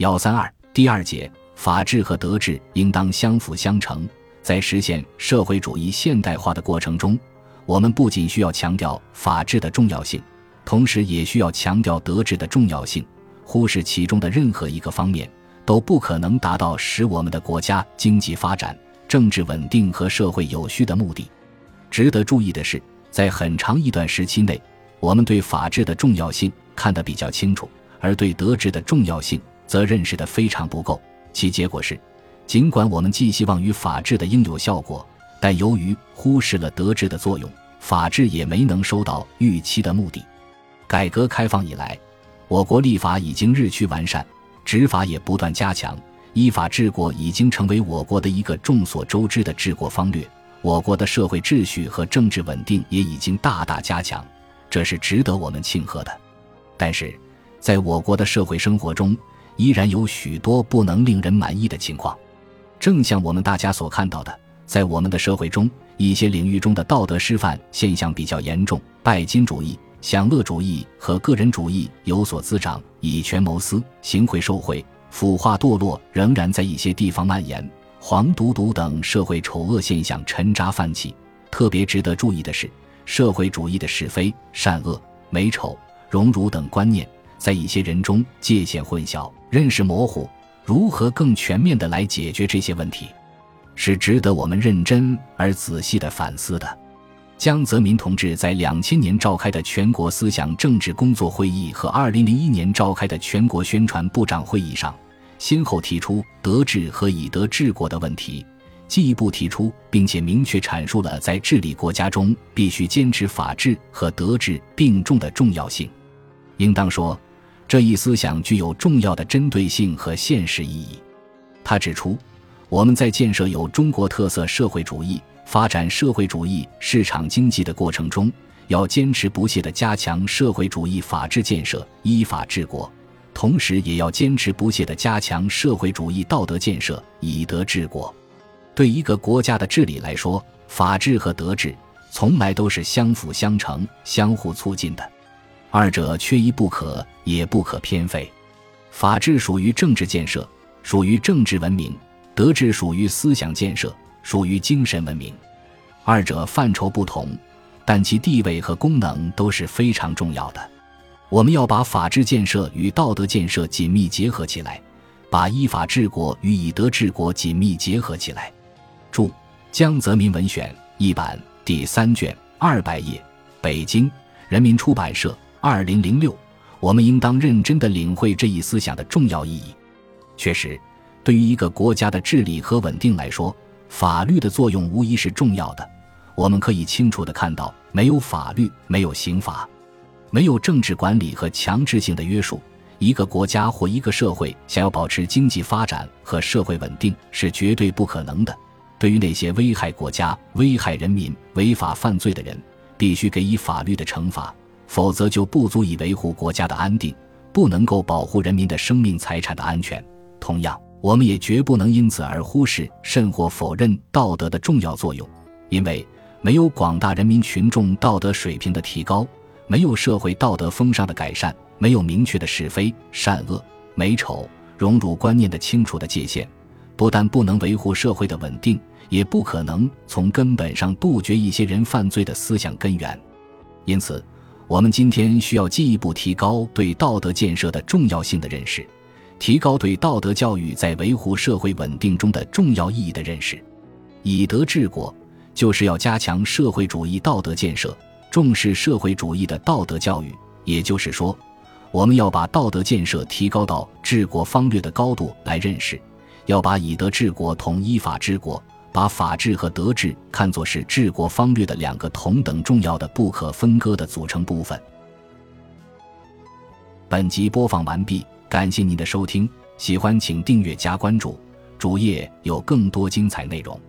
幺三二第二节，法治和德治应当相辅相成。在实现社会主义现代化的过程中，我们不仅需要强调法治的重要性，同时也需要强调德治的重要性。忽视其中的任何一个方面，都不可能达到使我们的国家经济发展、政治稳定和社会有序的目的。值得注意的是，在很长一段时期内，我们对法治的重要性看得比较清楚，而对德治的重要性。则认识的非常不够，其结果是，尽管我们寄希望于法治的应有效果，但由于忽视了德治的作用，法治也没能收到预期的目的。改革开放以来，我国立法已经日趋完善，执法也不断加强，依法治国已经成为我国的一个众所周知的治国方略。我国的社会秩序和政治稳定也已经大大加强，这是值得我们庆贺的。但是，在我国的社会生活中，依然有许多不能令人满意的情况，正像我们大家所看到的，在我们的社会中，一些领域中的道德失范现象比较严重，拜金主义、享乐主义和个人主义有所滋长，以权谋私、行贿受贿、腐化堕落仍然在一些地方蔓延，黄赌毒等社会丑恶现象沉渣泛起。特别值得注意的是，社会主义的是非、善恶、美丑、荣辱等观念。在一些人中界限混淆、认识模糊，如何更全面的来解决这些问题，是值得我们认真而仔细的反思的。江泽民同志在两千年召开的全国思想政治工作会议和二零零一年召开的全国宣传部长会议上，先后提出德治和以德治国的问题，进一步提出并且明确阐述了在治理国家中必须坚持法治和德治并重的重要性。应当说。这一思想具有重要的针对性和现实意义。他指出，我们在建设有中国特色社会主义、发展社会主义市场经济的过程中，要坚持不懈地加强社会主义法治建设，依法治国；同时，也要坚持不懈地加强社会主义道德建设，以德治国。对一个国家的治理来说，法治和德治从来都是相辅相成、相互促进的。二者缺一不可，也不可偏废。法治属于政治建设，属于政治文明；德治属于思想建设，属于精神文明。二者范畴不同，但其地位和功能都是非常重要的。我们要把法治建设与道德建设紧密结合起来，把依法治国与以德治国紧密结合起来。注：江泽民文选一版第三卷二百页，北京人民出版社。二零零六，我们应当认真地领会这一思想的重要意义。确实，对于一个国家的治理和稳定来说，法律的作用无疑是重要的。我们可以清楚地看到，没有法律，没有刑法，没有政治管理和强制性的约束，一个国家或一个社会想要保持经济发展和社会稳定是绝对不可能的。对于那些危害国家、危害人民、违法犯罪的人，必须给予法律的惩罚。否则就不足以维护国家的安定，不能够保护人民的生命财产的安全。同样，我们也绝不能因此而忽视甚或否认道德的重要作用，因为没有广大人民群众道德水平的提高，没有社会道德风尚的改善，没有明确的是非善恶、美丑、荣辱观念的清楚的界限，不但不能维护社会的稳定，也不可能从根本上杜绝一些人犯罪的思想根源。因此。我们今天需要进一步提高对道德建设的重要性的认识，提高对道德教育在维护社会稳定中的重要意义的认识。以德治国，就是要加强社会主义道德建设，重视社会主义的道德教育。也就是说，我们要把道德建设提高到治国方略的高度来认识，要把以德治国同依法治国。把法治和德治看作是治国方略的两个同等重要的、不可分割的组成部分。本集播放完毕，感谢您的收听，喜欢请订阅加关注，主页有更多精彩内容。